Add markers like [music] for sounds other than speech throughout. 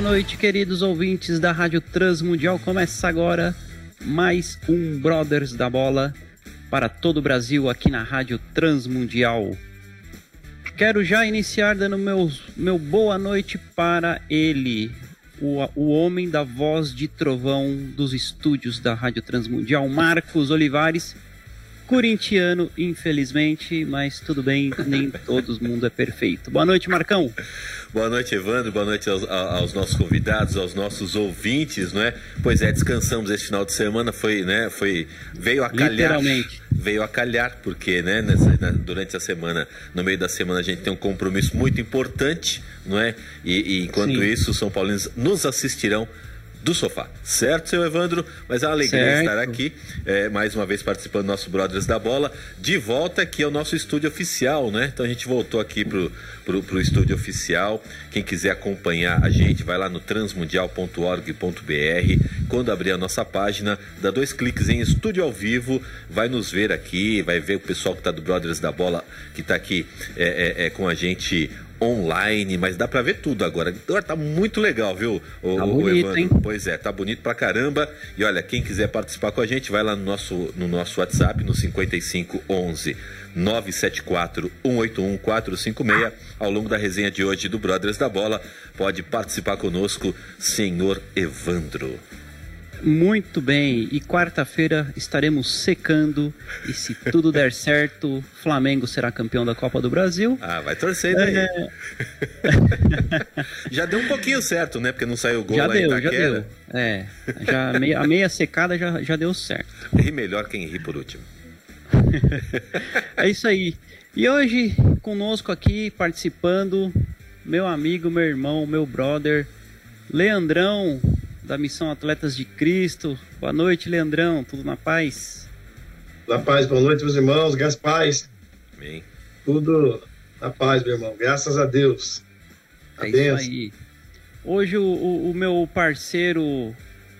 Boa noite, queridos ouvintes da Rádio Transmundial. Começa agora mais um Brothers da Bola para todo o Brasil aqui na Rádio Transmundial. Quero já iniciar dando meu, meu boa noite para ele, o, o homem da voz de trovão dos estúdios da Rádio Transmundial, Marcos Olivares corintiano, infelizmente, mas tudo bem, nem [laughs] todo mundo é perfeito. Boa noite, Marcão. Boa noite, Evandro. Boa noite aos, aos, nossos convidados, aos nossos ouvintes, não é? Pois é, descansamos esse final de semana, foi, né? Foi veio a calhar. Literalmente. Veio a calhar porque, né? Nessa, né, durante a semana, no meio da semana, a gente tem um compromisso muito importante, não é? E, e enquanto Sim. isso, os São Paulinos nos assistirão do sofá. Certo, seu Evandro? Mas é uma alegria certo. estar aqui, é, mais uma vez participando do nosso Brothers da Bola. De volta aqui ao nosso estúdio oficial, né? Então a gente voltou aqui pro, pro, pro estúdio oficial. Quem quiser acompanhar a gente, vai lá no transmundial.org.br. Quando abrir a nossa página, dá dois cliques em estúdio ao vivo, vai nos ver aqui, vai ver o pessoal que está do Brothers da Bola, que está aqui é, é, é, com a gente online, mas dá para ver tudo agora. Agora tá muito legal, viu, o, tá bonito, o Hein? Pois é, tá bonito pra caramba. E olha, quem quiser participar com a gente, vai lá no nosso, no nosso WhatsApp, no 5511 974 181 456. Ao longo da resenha de hoje do Brothers da Bola, pode participar conosco, senhor Evandro. Muito bem, e quarta-feira estaremos secando. E se tudo der [laughs] certo, Flamengo será campeão da Copa do Brasil. Ah, vai torcendo aí. É... [laughs] já deu um pouquinho certo, né? Porque não saiu gol já lá deu, em Já deu, é. Já, a meia secada já, já deu certo. E melhor quem ri por último. [laughs] é isso aí. E hoje, conosco aqui, participando, meu amigo, meu irmão, meu brother, Leandrão da Missão Atletas de Cristo. Boa noite, Leandrão. Tudo na paz? Na paz, boa noite, meus irmãos. Graças paz. Amém. Tudo na paz, meu irmão. Graças a Deus. A é benção. isso aí. Hoje o, o, o, meu parceiro,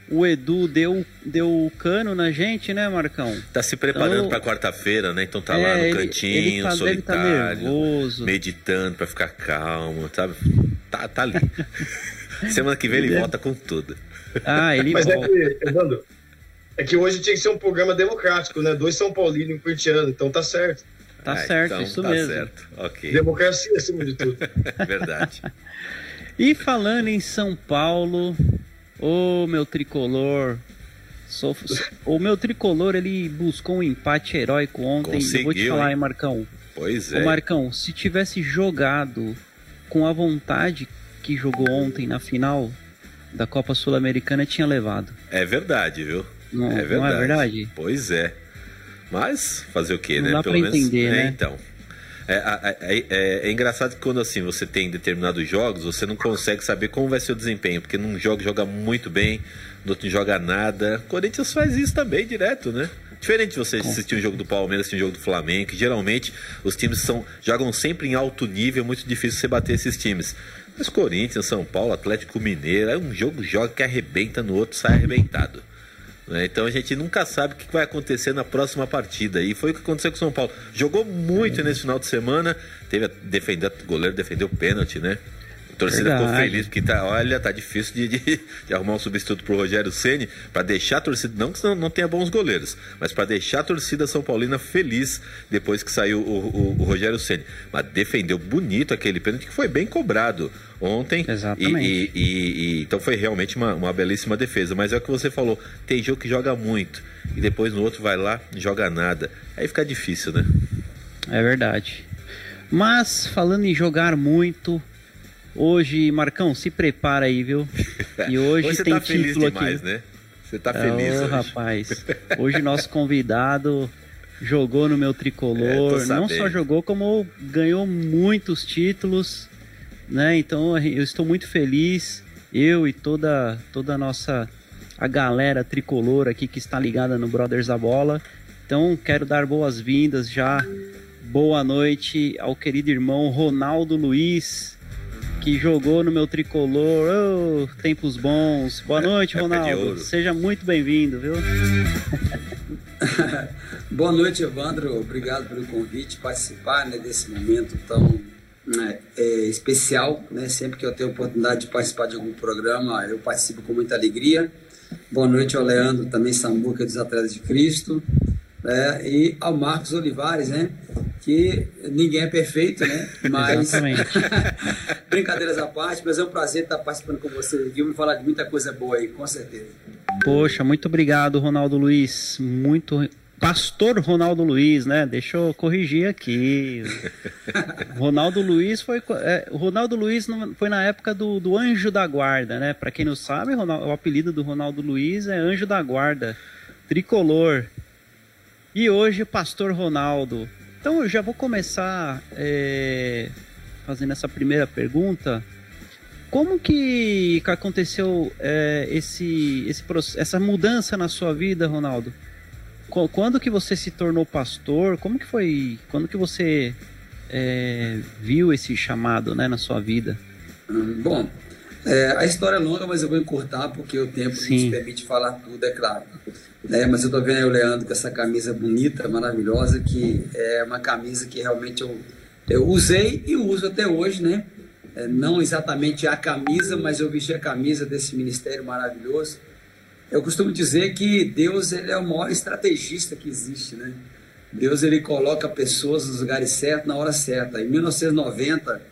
o Edu, deu, deu cano na gente, né, Marcão? Tá se preparando então, para quarta-feira, né? Então tá é, lá no cantinho, ele, ele tá, solitário, tá meditando para ficar calmo, sabe? Tá, tá ali. [laughs] Semana que vem ele, ele volta com tudo. Ah, ele Mas volta. é que, Evandro, é que hoje tinha que ser um programa democrático, né? Dois São Paulinos e um corintiano, então tá certo. Tá ah, certo, então, isso tá mesmo. Certo. ok. Democracia acima de tudo. [laughs] Verdade. e falando em São Paulo, ô meu tricolor, sou, o meu tricolor ele buscou um empate heróico ontem. Conseguiu, eu vou te falar, hein, Marcão. Pois é. Ô, Marcão, se tivesse jogado com a vontade que jogou ontem na final, da Copa Sul-Americana tinha levado. É verdade, viu? Não é verdade. Não é verdade? Pois é. Mas fazer o quê, não né? Dá Pelo pra menos. Entender, é, né? então. É, é, é, é, engraçado que quando assim você tem determinados jogos, você não consegue saber como vai ser o desempenho, porque num jogo joga muito bem, no outro não joga nada. O Corinthians faz isso também direto, né? Diferente de você assistir um jogo do Palmeiras, assistir um jogo do Flamengo, que geralmente os times são, jogam sempre em alto nível, muito difícil você bater esses times. Mas Corinthians, São Paulo, Atlético Mineiro, é um jogo joga que arrebenta no outro, sai arrebentado. Né? Então a gente nunca sabe o que vai acontecer na próxima partida. E foi o que aconteceu com o São Paulo. Jogou muito nesse final de semana, teve defender, o goleiro defendeu o pênalti, né? Torcida Verdade. ficou feliz, porque tá, olha, tá difícil de, de, de arrumar um substituto pro Rogério Ceni para deixar a torcida, não que não, não tenha bons goleiros, mas para deixar a torcida São Paulina feliz depois que saiu o, o, o Rogério Ceni. Mas defendeu bonito aquele pênalti que foi bem cobrado ontem. Exatamente. E, e, e, então foi realmente uma, uma belíssima defesa. Mas é o que você falou, tem jogo que joga muito e depois no outro vai lá joga nada. Aí fica difícil, né? É verdade. Mas falando em jogar muito, Hoje, Marcão, se prepara aí, viu? E [laughs] hoje, hoje tem tá título demais, aqui. Né? Você tá feliz oh, hoje. rapaz. [laughs] Hoje nosso convidado jogou no meu tricolor, é, não só jogou como ganhou muitos títulos, né? Então eu estou muito feliz, eu e toda toda a nossa a galera tricolor aqui que está ligada no Brothers da Bola. Então quero dar boas-vindas já. Boa noite ao querido irmão Ronaldo Luiz que jogou no meu tricolor. Oh, tempos bons. Boa noite, Ronaldo. Seja muito bem-vindo, viu? [laughs] Boa noite, Evandro. Obrigado pelo convite, participar né, desse momento tão né, é, especial, né? Sempre que eu tenho oportunidade de participar de algum programa, eu participo com muita alegria. Boa noite ao Leandro, também Samuca dos Atletas de Cristo, né? e ao Marcos Olivares, né? Que ninguém é perfeito, né? Mas [laughs] [laughs] brincadeiras à parte, mas é um prazer estar participando com você. Vamos falar de muita coisa boa aí, com certeza. Poxa, muito obrigado, Ronaldo Luiz. Muito Pastor Ronaldo Luiz, né? Deixa eu corrigir aqui. [laughs] Ronaldo Luiz foi. É, Ronaldo Luiz foi na época do, do Anjo da Guarda, né? Para quem não sabe, Ronaldo, o apelido do Ronaldo Luiz é Anjo da Guarda, tricolor. E hoje, Pastor Ronaldo. Então eu já vou começar é, fazendo essa primeira pergunta. Como que, aconteceu é, esse, esse, essa mudança na sua vida, Ronaldo? quando que você se tornou pastor? Como que foi? Quando que você é, viu esse chamado, né, na sua vida? Bom, é, a história é longa, mas eu vou encurtar porque o tempo Sim. nos permite falar tudo, é claro. É, mas eu estou vendo aí o Leandro com essa camisa bonita, maravilhosa, que é uma camisa que realmente eu, eu usei e uso até hoje, né? É, não exatamente a camisa, mas eu vesti a camisa desse ministério maravilhoso. Eu costumo dizer que Deus ele é o maior estrategista que existe, né? Deus ele coloca pessoas nos lugares certos na hora certa. Em 1990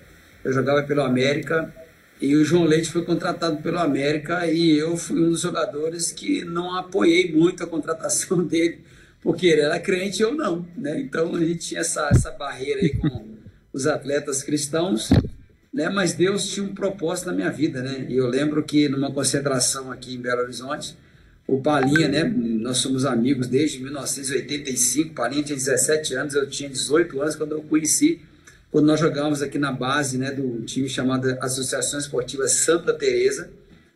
eu jogava pelo América e o João Leite foi contratado pelo América e eu fui um dos jogadores que não apoiei muito a contratação [laughs] dele, porque ele era crente e eu não, né? Então a gente tinha essa, essa barreira aí com os atletas cristãos, né? Mas Deus tinha um propósito na minha vida, né? E eu lembro que numa concentração aqui em Belo Horizonte, o Palinha, né? Nós somos amigos desde 1985. Palinha tinha 17 anos, eu tinha 18 anos quando eu conheci, quando nós jogávamos aqui na base, né, do time chamado Associação Esportiva Santa Teresa,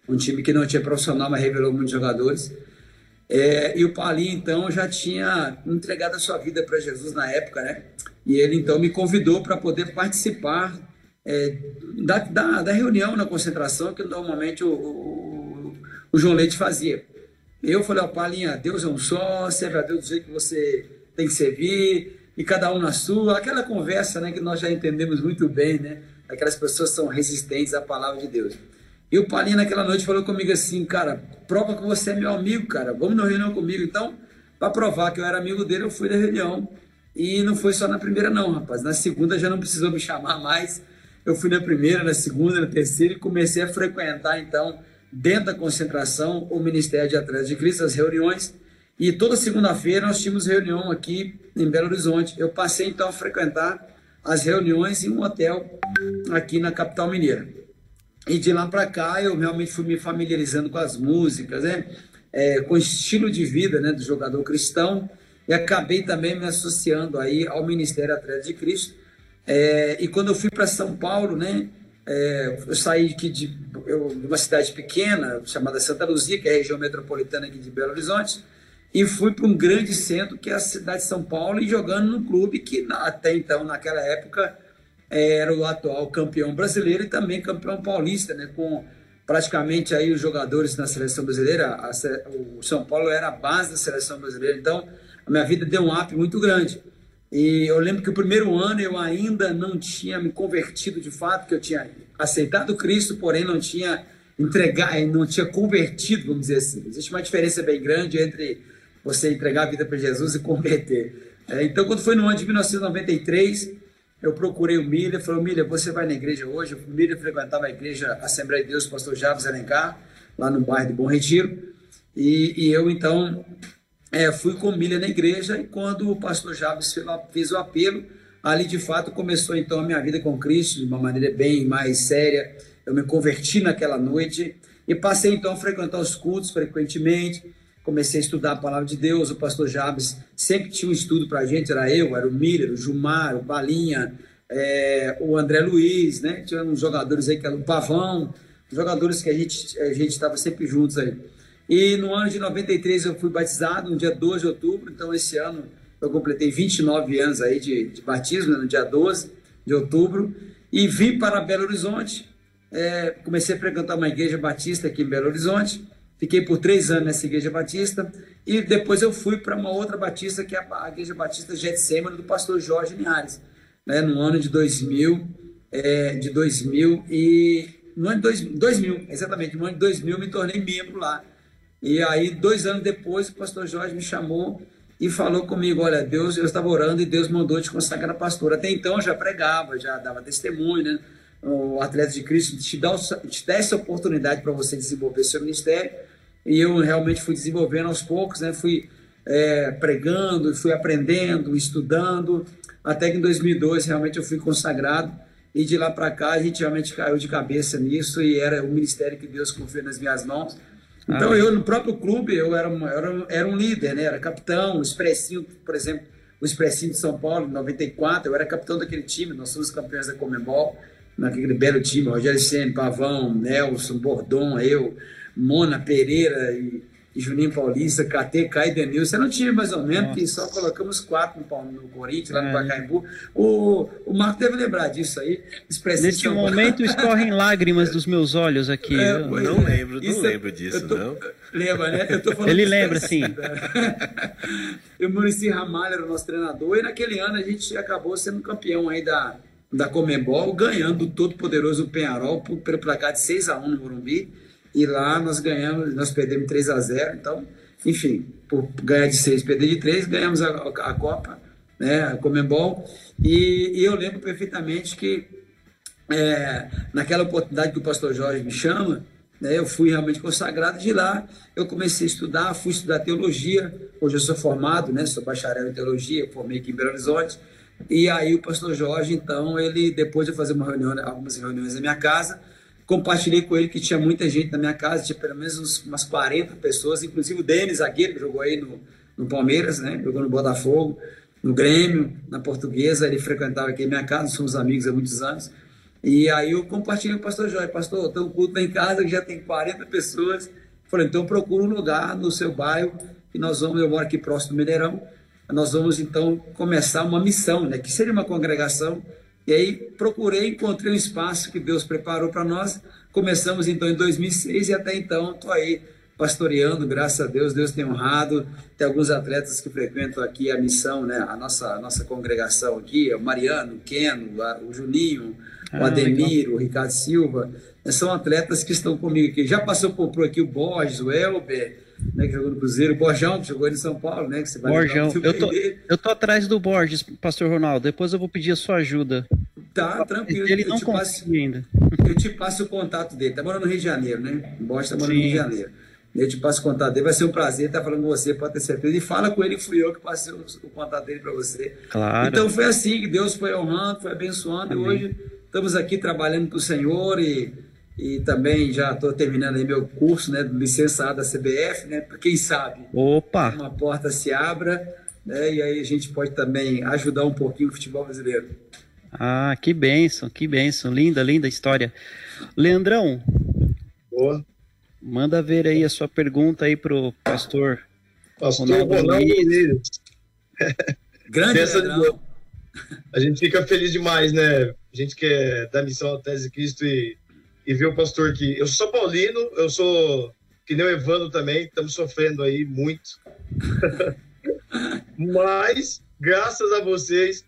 um time que não tinha profissional, mas revelou muitos jogadores. É, e o Palinha, então, já tinha entregado a sua vida para Jesus na época, né? E ele, então, me convidou para poder participar é, da, da, da, reunião na concentração que normalmente o, o, o João Leite fazia. Eu falei, ó, Palinha, Deus é um só, serve a Deus do jeito que você tem que servir, e cada um na sua. Aquela conversa né, que nós já entendemos muito bem, né? Aquelas pessoas são resistentes à palavra de Deus. E o Palinha naquela noite falou comigo assim, cara, prova que você é meu amigo, cara, vamos na reunião comigo. Então, para provar que eu era amigo dele, eu fui na reunião. E não foi só na primeira não, rapaz. Na segunda já não precisou me chamar mais. Eu fui na primeira, na segunda, na terceira e comecei a frequentar, então, dentro da concentração, o Ministério de Atletas de Cristo, as reuniões. E toda segunda-feira nós tínhamos reunião aqui em Belo Horizonte. Eu passei então a frequentar as reuniões em um hotel aqui na capital mineira. E de lá para cá eu realmente fui me familiarizando com as músicas, né? É, com o estilo de vida né, do jogador cristão e acabei também me associando aí ao Ministério Atletas de Cristo. É, e quando eu fui para São Paulo, né, é, eu saí aqui de, eu, de, uma cidade pequena chamada Santa Luzia, que é a região metropolitana aqui de Belo Horizonte, e fui para um grande centro que é a cidade de São Paulo e jogando num clube que até então, naquela época, era o atual campeão brasileiro e também campeão paulista, né, com praticamente aí os jogadores na seleção brasileira, a, o São Paulo era a base da seleção brasileira, então a minha vida deu um up muito grande. E eu lembro que o primeiro ano eu ainda não tinha me convertido de fato, que eu tinha aceitado Cristo, porém não tinha entregar, não tinha convertido, vamos dizer assim. Existe uma diferença bem grande entre você entregar a vida para Jesus e converter. É, então, quando foi no ano de 1993, eu procurei o Milha, falei, Milha, você vai na igreja hoje? O Milha frequentava a igreja Assembleia de Deus, pastor Javes Alencar, lá no bairro de Bom Retiro. E, e eu, então, é, fui com milha na igreja e quando o pastor Javes fez o apelo, ali de fato começou então a minha vida com Cristo de uma maneira bem mais séria. Eu me converti naquela noite e passei então a frequentar os cultos frequentemente. Comecei a estudar a palavra de Deus. O pastor Jabes sempre tinha um estudo para a gente, era eu, era o Miller, o Jumar, o Balinha, é, o André Luiz, né? Tinha uns jogadores aí que eram o Pavão, jogadores que a gente a gente estava sempre juntos aí. E no ano de 93 eu fui batizado, no dia 12 de outubro, então esse ano eu completei 29 anos aí de, de batismo, né, no dia 12 de outubro, e vim para Belo Horizonte, é, comecei a frequentar uma igreja batista aqui em Belo Horizonte, fiquei por três anos nessa igreja batista, e depois eu fui para uma outra batista, que é a igreja batista Getsemane, do pastor Jorge Linhares, né, no ano de 2000, é, de 2000 e no ano de 2000, exatamente, no ano de 2000 me tornei membro lá. E aí, dois anos depois, o pastor Jorge me chamou e falou comigo: Olha, Deus, eu estava orando e Deus mandou te consagrar pastor. Até então eu já pregava, já dava testemunho, né? O Atleta de Cristo te dá, te dá essa oportunidade para você desenvolver seu ministério. E eu realmente fui desenvolvendo aos poucos, né? Fui é, pregando, fui aprendendo, estudando, até que em 2002 realmente eu fui consagrado. E de lá para cá a gente realmente caiu de cabeça nisso e era o ministério que Deus confiou nas minhas mãos. Então, ah, eu, no próprio clube, eu era, era, era um líder, né? Era capitão, o Expressinho, por exemplo, o Expressinho de São Paulo, em 94, eu era capitão daquele time, nós somos campeões da Comembol, naquele belo time, Rogério Senna, Pavão, Nelson, Bordon, eu, Mona Pereira e e Juninho Paulista, KT, Caio e Denilson. Você não tinha mais ou menos, que só colocamos quatro no, no Corinthians, lá no é. Pacaembu. O, o Marco deve lembrar disso aí. Neste momento escorrem [laughs] lágrimas dos meus olhos aqui. É, não é. lembro, não Isso, lembro disso, tô, não. Lembra, né? Ele lembra, sim. [laughs] o Murici Ramalho era o nosso treinador, e naquele ano a gente acabou sendo campeão aí da, da Comembol, ganhando o todo-poderoso Penharol pelo placar de 6 a 1 no Morumbi e lá nós ganhamos, nós perdemos 3 a 0 então, enfim, por ganhar de 6, perder de 3, ganhamos a, a Copa, né, a Comembol, e, e eu lembro perfeitamente que é, naquela oportunidade que o pastor Jorge me chama, né, eu fui realmente consagrado, de lá. Eu comecei a estudar, fui estudar teologia, hoje eu sou formado, né, sou bacharel em teologia, formei aqui em Belo Horizonte, e aí o pastor Jorge, então, ele, depois de fazer uma reunião, algumas reuniões na minha casa, Compartilhei com ele que tinha muita gente na minha casa, tinha pelo menos umas 40 pessoas, inclusive o Denis, zagueiro, que jogou aí no, no Palmeiras, né? jogou no Botafogo, no Grêmio, na Portuguesa, ele frequentava aqui a minha casa, somos amigos há muitos anos. E aí eu compartilhei com o pastor Jorge, pastor, tem um culto em casa que já tem 40 pessoas. Falei, então procura um lugar no seu bairro que nós vamos, eu moro aqui próximo do Mineirão, nós vamos então começar uma missão, né? Que seria uma congregação e aí procurei, encontrei um espaço que Deus preparou para nós. Começamos então em 2006 e até então estou aí pastoreando, graças a Deus, Deus tem honrado. Tem alguns atletas que frequentam aqui a missão, né? A nossa, a nossa congregação aqui, o Mariano, o Keno, o Juninho, o ah, Ademir, o Ricardo Silva. São atletas que estão comigo aqui. Já passou por, por aqui o Borges, o Elber, né, que jogou no Cruzeiro, o Borjão, que jogou em São Paulo, né? Que você vai Borjão, eu tô, eu tô atrás do Borges, Pastor Ronaldo. Depois eu vou pedir a sua ajuda. Tá, tranquilo. Ele não conseguiu ainda. Eu te passo o contato dele. Tá morando no Rio de Janeiro, né? O Borges tá morando Sim. no Rio de Janeiro. Eu te passo o contato dele. Vai ser um prazer estar falando com você, pode ter certeza. E fala com ele, fui eu que passei o, o contato dele para você. Claro. Então foi assim que Deus foi honrando, foi abençoando. Amém. E hoje estamos aqui trabalhando para o Senhor e e também já estou terminando aí meu curso, né, licenciado da CBF, né, para quem sabe. Opa! Uma porta se abra, né, e aí a gente pode também ajudar um pouquinho o futebol brasileiro. Ah, que benção, que benção, linda, linda história. Leandrão. Boa. Manda ver aí a sua pergunta aí pro pastor. Pastor Ronaldo, Ronaldo Grande Leandrão. A gente fica feliz demais, né? A gente que é da missão Tese Cristo e e ver o pastor aqui. Eu sou Paulino, eu sou que nem o Evandro também, estamos sofrendo aí muito. [laughs] Mas, graças a vocês,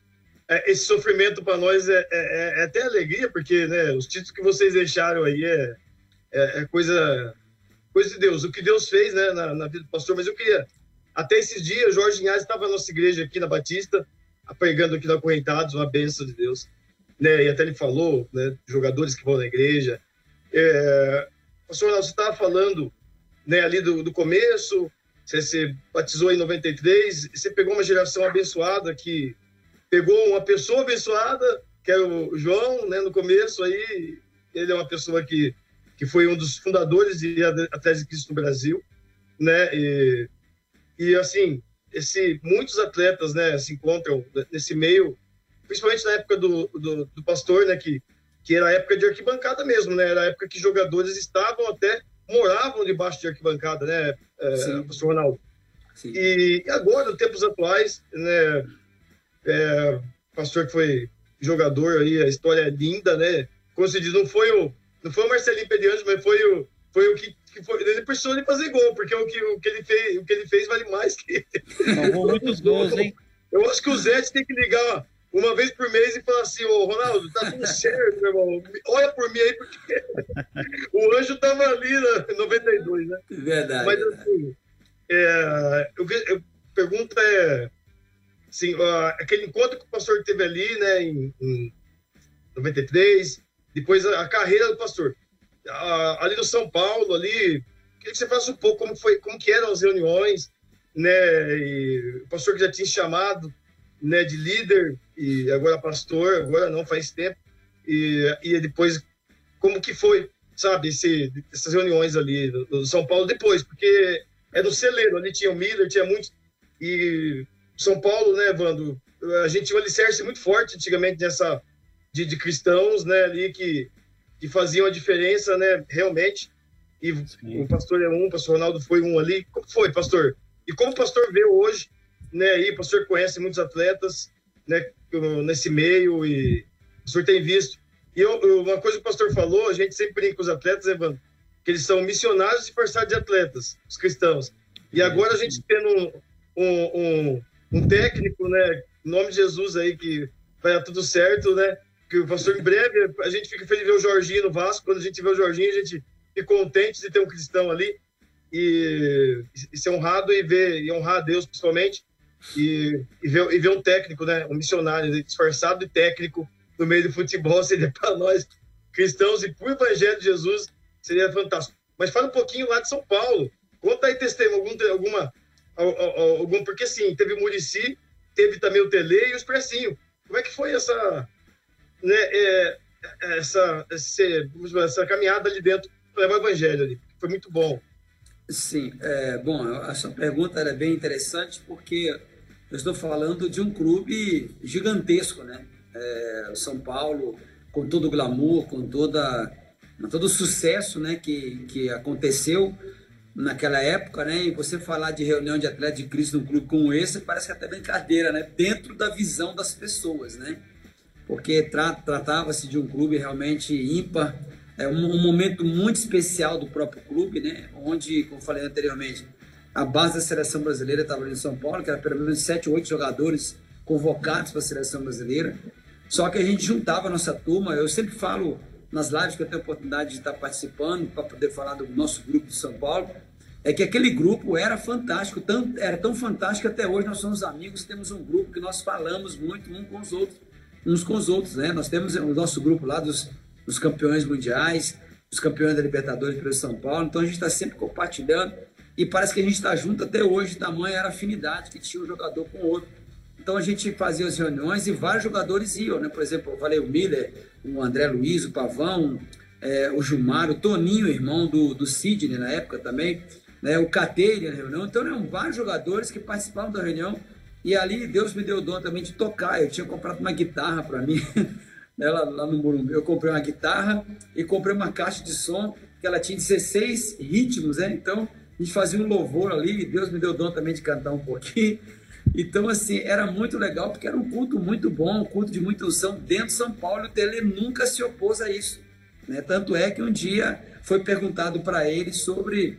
é, esse sofrimento para nós é, é, é, até alegria, porque né, os títulos que vocês deixaram aí é, é, é, coisa, coisa de Deus. O que Deus fez né, na, na, vida do pastor. Mas eu queria, até esses dias, Jorge Inhas estava na nossa igreja aqui na Batista, pregando aqui na Correntados, uma bênção de Deus. Né, e até ele falou, né, jogadores que vão na igreja, é, pastor você estava falando né, ali do, do começo, você se batizou em 93, você pegou uma geração abençoada que pegou uma pessoa abençoada, que é o João, né, no começo aí, ele é uma pessoa que, que foi um dos fundadores de Atlético de Cristo no Brasil, né, e, e assim, esse, muitos atletas, né, se encontram nesse meio, principalmente na época do, do, do pastor, né, que que era a época de arquibancada mesmo, né? Era a época que jogadores estavam até moravam debaixo de arquibancada, né, é, professor Ronaldo? Sim. E agora, nos tempos atuais, né, é, pastor que foi jogador aí, a história é linda, né? Como se diz, não foi o, não foi o Marcelinho Pediante, mas foi o, foi o que, que foi, ele precisou de fazer gol, porque o que, o que ele fez, o que ele fez vale mais que muitos gols, hein? Eu acho que o Zé tem que ligar uma vez por mês e falar assim, ô Ronaldo, tá tudo certo, meu irmão. Olha por mim aí, porque [laughs] o anjo tava ali em 92, né? Verdade. Mas assim, é, eu, eu, pergunta é assim, uh, aquele encontro que o pastor teve ali, né, em, em 93, depois a, a, carreira do pastor. Ali no São Paulo, ali, que você falasse um pouco como foi, como que eram as reuniões, né, e o pastor que já tinha chamado, né, de líder e agora pastor, agora não faz tempo. E, e depois como que foi, sabe, esse, essas reuniões ali do, do São Paulo depois, porque é do celeiro, ali tinha o Miller, tinha muitos e São Paulo, né, Vando, a gente tinha um alicerce muito forte antigamente nessa de, de cristãos, né, ali que que faziam a diferença, né, realmente. E Sim. o pastor é um, o pastor Ronaldo foi um ali. Como foi, pastor? E como o pastor vê hoje né, aí, o pastor conhece muitos atletas, né, nesse meio e o senhor tem visto. E eu, eu, uma coisa que o pastor falou, a gente sempre brinca com os atletas, Evandro, que eles são missionários disfarçados de atletas, os cristãos. E agora a gente tendo um, um, um, um técnico, né, em nome de Jesus aí, que vai dar tudo certo, né, que pastor em breve, a gente fica feliz de ver o Jorginho no Vasco, quando a gente vê o Jorginho, a gente fica contente de ter um cristão ali e, e ser honrado e ver, e honrar a Deus principalmente, e, e, ver, e ver um técnico, né, um missionário disfarçado de técnico no meio do futebol [laughs] seria para nós cristãos e para o Evangelho de Jesus seria fantástico. Mas fala um pouquinho lá de São Paulo. Conta aí testemunho, algum, alguma, algum, porque sim, teve o Murici, teve também o Tele e o Expressinho. Como é que foi essa, né, é, essa, esse, essa caminhada ali dentro para levar o Evangelho ali? Foi muito bom. Sim, é, bom, a sua pergunta é bem interessante porque eu estou falando de um clube gigantesco, né? É, São Paulo, com todo o glamour, com toda, todo o sucesso né, que, que aconteceu naquela época, né? E você falar de reunião de atletas de Cristo num clube como esse, parece que é até brincadeira, né? Dentro da visão das pessoas, né? Porque tra tratava-se de um clube realmente ímpar, é um, um, momento muito especial do próprio clube, né? Onde, como falei anteriormente, a base da seleção brasileira estava ali em São Paulo, que era pelo menos sete, oito jogadores convocados para a seleção brasileira. Só que a gente juntava a nossa turma. Eu sempre falo nas lives que eu tenho a oportunidade de estar participando para poder falar do nosso grupo de São Paulo, é que aquele grupo era fantástico, era tão fantástico até hoje nós somos amigos, temos um grupo que nós falamos muito uns com os outros, uns com os outros, né? Nós temos o nosso grupo lá dos, dos campeões mundiais, os campeões da Libertadores pelo São Paulo, então a gente está sempre compartilhando e parece que a gente está junto até hoje, tamanho era a afinidade que tinha um jogador com o outro. Então a gente fazia as reuniões e vários jogadores iam, né? Por exemplo, eu falei o Miller, o André Luiz, o Pavão, é, o Gilmar, o Toninho, irmão do, do Sidney na época também, né? o Cateira na reunião. Então eram vários jogadores que participavam da reunião e ali Deus me deu o dom também de tocar. Eu tinha comprado uma guitarra para mim, [laughs] né? lá, lá no Morumbi. Eu comprei uma guitarra e comprei uma caixa de som que ela tinha 16 ritmos, né? Então a gente fazia um louvor ali, Deus me deu o dom também de cantar um pouquinho. [laughs] Então, assim, era muito legal, porque era um culto muito bom, um culto de muita unção dentro de São Paulo, e o Tele nunca se opôs a isso. Né? Tanto é que um dia foi perguntado para ele sobre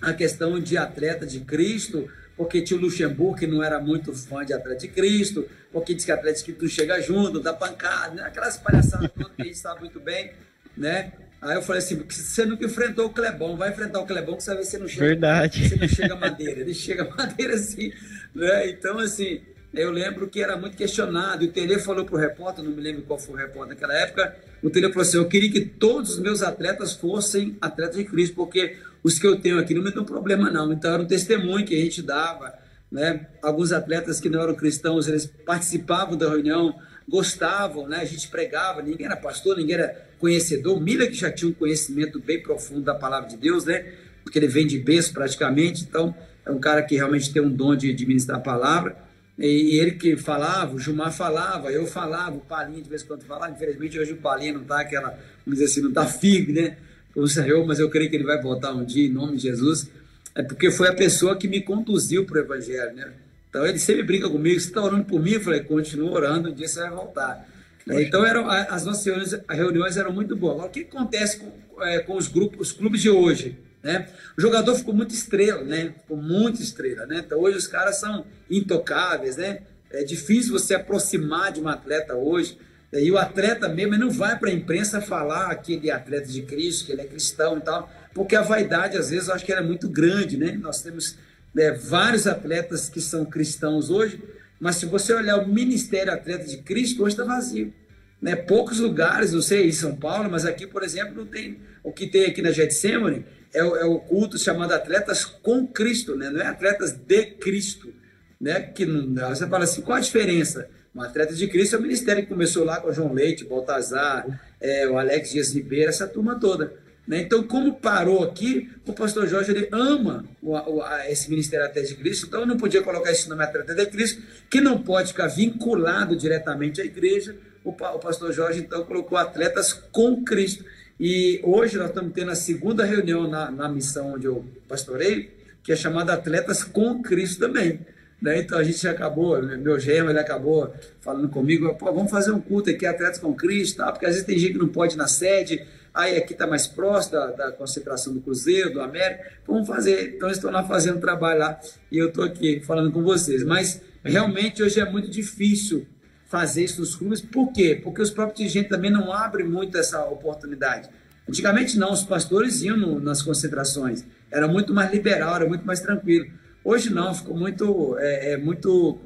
a questão de atleta de Cristo, porque tinha o Luxemburgo que não era muito fã de atleta de Cristo, porque diz que atleta de Cristo chega junto, dá pancada, né? aquelas palhaçadas todas que a gente sabe muito bem, né? Aí eu falei assim, você nunca enfrentou o Clebão, vai enfrentar o Clebão que você vai ver se não chega. Verdade. Você não chega madeira, ele chega [laughs] madeira assim, né? Então, assim, eu lembro que era muito questionado. E o Tele falou para o repórter, não me lembro qual foi o repórter naquela época. O Tele falou assim: Eu queria que todos os meus atletas fossem atletas de Cristo, porque os que eu tenho aqui não me dão problema, não. Então, era um testemunho que a gente dava. Né? Alguns atletas que não eram cristãos, eles participavam da reunião, gostavam, né? A gente pregava, ninguém era pastor, ninguém era conhecedor. Mila que já tinha um conhecimento bem profundo da palavra de Deus, né? Porque ele vem de berço praticamente, então é um cara que realmente tem um dom de administrar a palavra. E ele que falava, o Gilmar falava, eu falava, o Palinho de vez em quando falava. Infelizmente hoje o Palinho não está aquela, vamos dizer assim, não está firme, né? Como Senhor, mas eu creio que ele vai voltar um dia em nome de Jesus. É porque foi a pessoa que me conduziu para o Evangelho, né? Então ele sempre brinca comigo, você está orando por mim? Eu falei, continua orando, um dia você vai voltar. Então eram, as nossas reuniões, as reuniões eram muito boas. Agora, o que acontece com, é, com os grupos, os clubes de hoje? Né? O jogador ficou muito estrela, né? Ficou muito estrela, né? Então hoje os caras são intocáveis, né? É difícil você aproximar de um atleta hoje. E o atleta mesmo não vai para a imprensa falar que ele é atleta de Cristo, que ele é cristão e tal, porque a vaidade, às vezes, eu acho que ela é muito grande, né? Nós temos né, vários atletas que são cristãos hoje, mas se você olhar o Ministério Atleta de Cristo, hoje está vazio. Né? Poucos lugares, não sei em São Paulo, mas aqui, por exemplo, não tem. O que tem aqui na Getsemane é o, é o culto chamado Atletas com Cristo, né? não é Atletas de Cristo. Né? Que você fala assim, qual a diferença? Um atleta de Cristo é o ministério que começou lá com o João Leite, Baltazar, é, o Alex Dias Ribeiro, essa turma toda. Né? Então, como parou aqui, o pastor Jorge ele ama o, o, a, esse ministério Atleta de Cristo, então eu não podia colocar esse nome Atleta de Cristo, que não pode ficar vinculado diretamente à igreja. O, o pastor Jorge, então, colocou atletas com Cristo. E hoje nós estamos tendo a segunda reunião na, na missão onde eu pastorei, que é chamada Atletas com Cristo também. Né? Então a gente acabou, meu genro, ele acabou falando comigo, Pô, vamos fazer um culto aqui, Atletas com Cristo, tá? porque às vezes tem gente que não pode ir na sede, aí aqui está mais próximo da, da, concentração do Cruzeiro, do América, vamos fazer, então eles estão lá fazendo trabalho lá, e eu estou aqui falando com vocês, mas realmente hoje é muito difícil fazer isso nos clubes, por quê? Porque os próprios dirigentes também não abrem muito essa oportunidade. Antigamente não, os pastores iam no, nas concentrações, era muito mais liberal, era muito mais tranquilo. Hoje não, ficou muito, é, é muito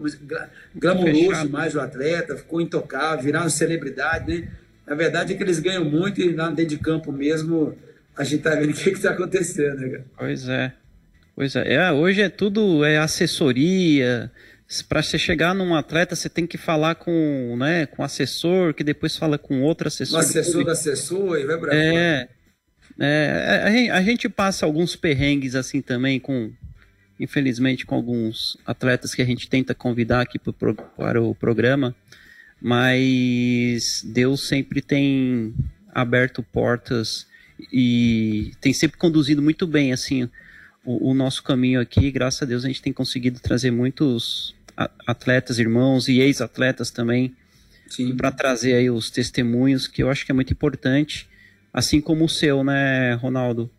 glamouroso mais o atleta, ficou intocável, viraram celebridade, né? Na verdade é que eles ganham muito e lá dentro de campo mesmo a gente tá vendo o que está acontecendo, né, cara? Pois é. Pois é. é. Hoje é tudo é assessoria. Para você chegar num atleta, você tem que falar com, né, com assessor, que depois fala com outro assessor. O assessor do assessor e vai pra É. é a, a gente passa alguns perrengues assim também com infelizmente com alguns atletas que a gente tenta convidar aqui pro, para o programa, mas Deus sempre tem aberto portas e tem sempre conduzido muito bem assim o, o nosso caminho aqui. Graças a Deus a gente tem conseguido trazer muitos atletas, irmãos e ex-atletas também para trazer aí os testemunhos que eu acho que é muito importante, assim como o seu, né, Ronaldo?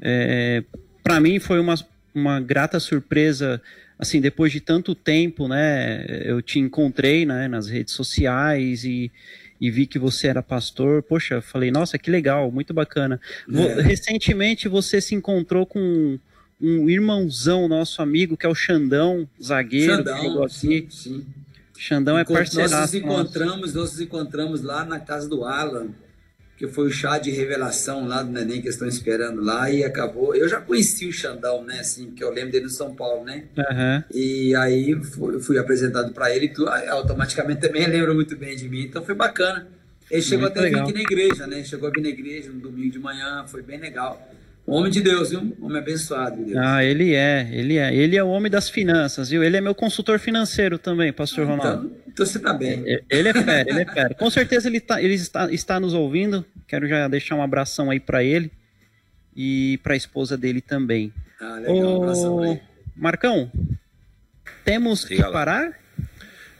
É, para mim foi uma uma grata surpresa, assim, depois de tanto tempo, né? Eu te encontrei, né, nas redes sociais e, e vi que você era pastor. Poxa, falei, nossa, que legal, muito bacana. É. Recentemente você se encontrou com um irmãozão nosso amigo, que é o Xandão, zagueiro, Xandão, que jogou aqui. Sim, sim. Xandão é parceiro. Nós nos encontramos, nós nos encontramos lá na casa do Alan que foi o chá de revelação lá do neném que estão esperando lá e acabou. Eu já conheci o Xandão, né? Assim, que eu lembro dele no São Paulo, né? Uhum. E aí fui, fui apresentado para ele e automaticamente [laughs] também lembra muito bem de mim. Então foi bacana. Ele chegou muito até legal. vir aqui na igreja, né? Chegou a vir na igreja no domingo de manhã, foi bem legal. Homem de Deus, viu? Homem abençoado, Deus. Ah, ele é, ele é. Ele é o homem das finanças, viu? Ele é meu consultor financeiro também, pastor ah, Ronaldo. Então, então você tá bem. É, ele é fera, ele é fera. Com certeza ele, tá, ele está, está nos ouvindo. Quero já deixar um abração aí para ele e para a esposa dele também. Ah, legal. Ô, um abração aí. Marcão, temos que parar?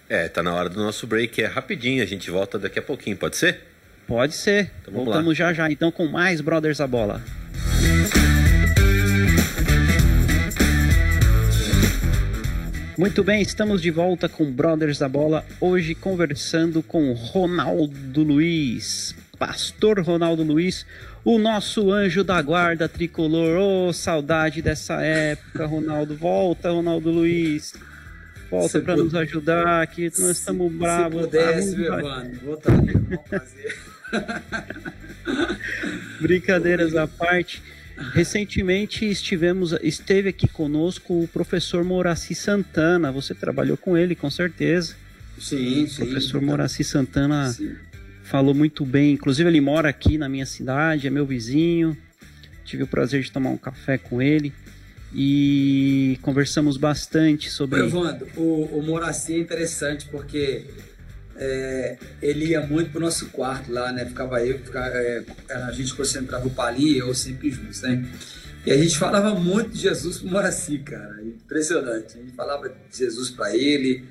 É, tá na hora do nosso break, é rapidinho, a gente volta daqui a pouquinho, pode ser? Pode ser. Então, Voltamos lá. já já então com mais Brothers a Bola. Muito bem, estamos de volta com Brothers da Bola, hoje conversando com Ronaldo Luiz, Pastor Ronaldo Luiz, o nosso anjo da guarda tricolor. Oh, saudade dessa época, Ronaldo. Volta, Ronaldo Luiz. Volta para nos ajudar, que nós estamos bravos. Se pudesse, meu mano, voltaria, vamos fazer. Brincadeiras à parte. Recentemente estivemos, esteve aqui conosco o professor Moraci Santana. Você trabalhou com ele, com certeza. Sim, sim. O professor Moraci Santana sim. falou muito bem. Inclusive, ele mora aqui na minha cidade, é meu vizinho. Tive o prazer de tomar um café com ele e conversamos bastante sobre. Evandro, o, o Moraci é interessante porque é, ele ia muito pro nosso quarto lá, né? Ficava eu, ficava, é, a gente concentrava o Pali e eu sempre juntos, né? E a gente falava muito de Jesus pro Moraci, cara. Impressionante. A gente falava de Jesus para ele.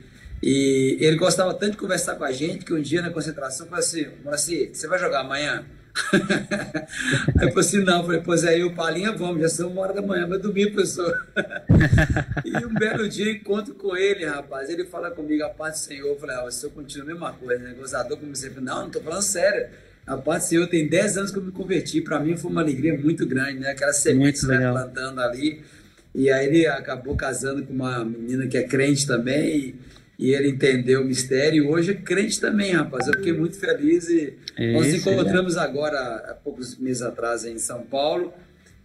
E ele gostava tanto de conversar com a gente que um dia na concentração falou assim: Moraci, você vai jogar amanhã? [laughs] aí eu falei assim, não, eu falei, pois aí o Palinha, vamos, já são uma hora da manhã, mas domingo, professor. [laughs] e um belo dia eu encontro com ele, rapaz, ele fala comigo, a paz do Senhor, eu falei, ah, o senhor continua a mesma coisa, né, gozador como sempre, não, não tô falando sério, a paz do Senhor, tem 10 anos que eu me converti, para mim foi uma alegria muito grande, né, aquela semente né, plantando ali, e aí ele acabou casando com uma menina que é crente também, e, e ele entendeu o mistério. E hoje é crente também, rapaz. Eu fiquei muito feliz e nós encontramos é. agora, há poucos meses atrás, em São Paulo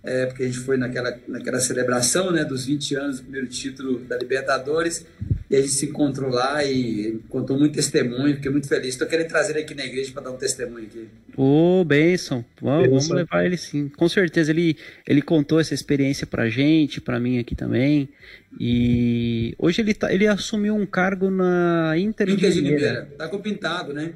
é, porque a gente foi naquela, naquela celebração né, dos 20 anos do primeiro título da Libertadores, e a gente se encontrou lá e contou muito testemunho, fiquei muito feliz. Estou querendo trazer ele aqui na igreja para dar um testemunho aqui. Ô, oh, benção. Vamos, vamos levar ele sim. Com certeza ele, ele contou essa experiência para gente, para mim aqui também. E hoje ele, tá, ele assumiu um cargo na Inter, Inter de Limeira. Tá com pintado, né?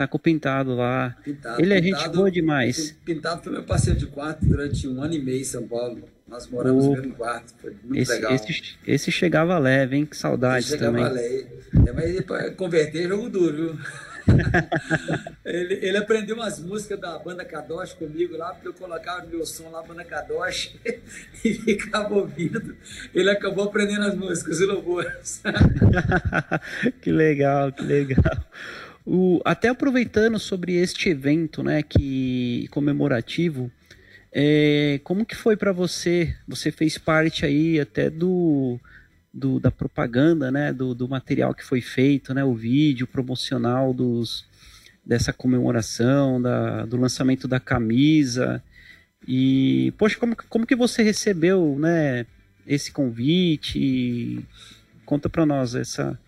Tá com o Pintado lá. Pintado, ele é gente boa demais. Pintado foi meu parceiro de quarto durante um ano e meio em São Paulo. Nós moramos no mesmo quarto. Foi muito esse, legal. Esse, esse chegava leve, hein? Que saudade esse chegava também. Leve. É, mas converter é jogo duro, viu? [laughs] ele, ele, aprendeu umas músicas da banda Kadosh comigo lá, porque eu colocava meu som lá, banda Kadosh, [laughs] e ficava ouvindo. Ele acabou aprendendo as músicas e louvores. [laughs] que legal, que legal. O, até aproveitando sobre este evento, né, que comemorativo, é, como que foi para você? Você fez parte aí até do, do da propaganda, né, do, do, material que foi feito, né, o vídeo promocional dos dessa comemoração, da, do lançamento da camisa. E poxa, como, como que você recebeu, né, esse convite? Conta para nós essa